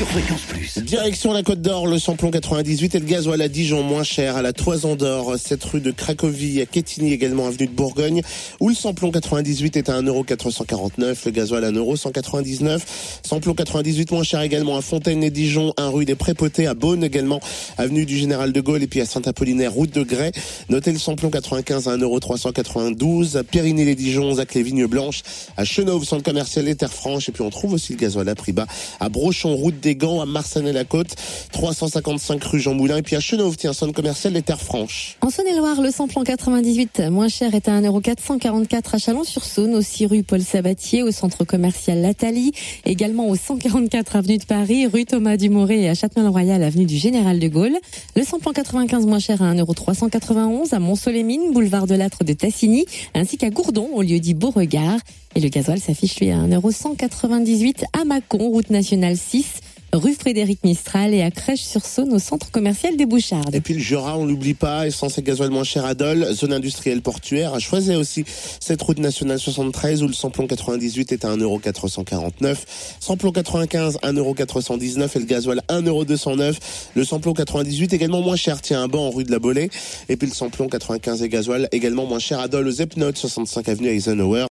Sur Plus. Direction la Côte d'Or, le samplon 98 et le gasoil à Dijon moins cher, à la Toison d'Or, cette rue de Cracovie, à Quetigny également, avenue de Bourgogne, où le samplon 98 est à 1,449€, le gasoil à 1,199€. Samplon 98 moins cher également à Fontaine et Dijon, un rue des Prépotés, à Beaune également, avenue du Général de Gaulle et puis à Saint-Apollinaire, route de Grès. Notez le samplon 95 à 1,392€, à Périgny-les-Dijon, à les Vignes Blanches, à Chenauve, centre commercial et Terre Franche, et puis on trouve aussi le gasoil à prix bas, à Brochon, route des À Marsanet-la-Côte, 355 rue Jean Moulin, et puis à Chenauve, centre commercial des Terres Franches. En Saône-et-Loire, le samplon 98 moins cher est à 1,444€ à Chalon-sur-Saône, aussi rue Paul Sabatier, au centre commercial Lathalie, également au 144 avenue de Paris, rue Thomas Dumoré et à Châtelain-le-Royal, avenue du Général de Gaulle. Le samplon 95 moins cher à 1,391€ à Mont-Solémine, boulevard de l'Âtre de Tassigny, ainsi qu'à Gourdon, au lieu dit Beauregard. Et le gasoil s'affiche lui à 1,198€ à Mâcon, route nationale 6 rue Frédéric Mistral et à Crèche-sur-Saône au centre commercial des Bouchardes. Et puis le Jura, on l'oublie pas, essence et gasoil moins cher à Dole, zone industrielle portuaire, à choisir aussi cette route nationale 73 où le samplon 98 est à 1,449€, samplon 95 1,419€ et le gasoil 1,209€. Le samplon 98 également moins cher, tiens un banc en rue de la Bolée. Et puis le samplon 95 et gasoil également moins cher à Dole aux Epnotes, 65 avenue Eisenhower.